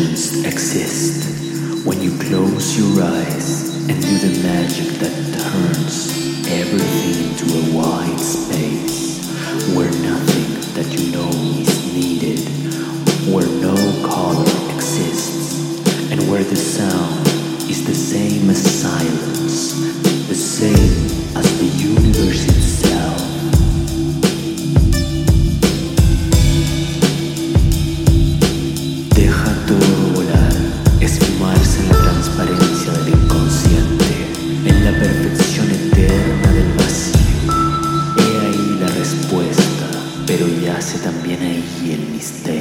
emotions exist. When you close your eyes and do the magic that turns everything into a wide space where nothing that you know is needed, where no color exists, and where the sound is the same as silence, the same y el misterio.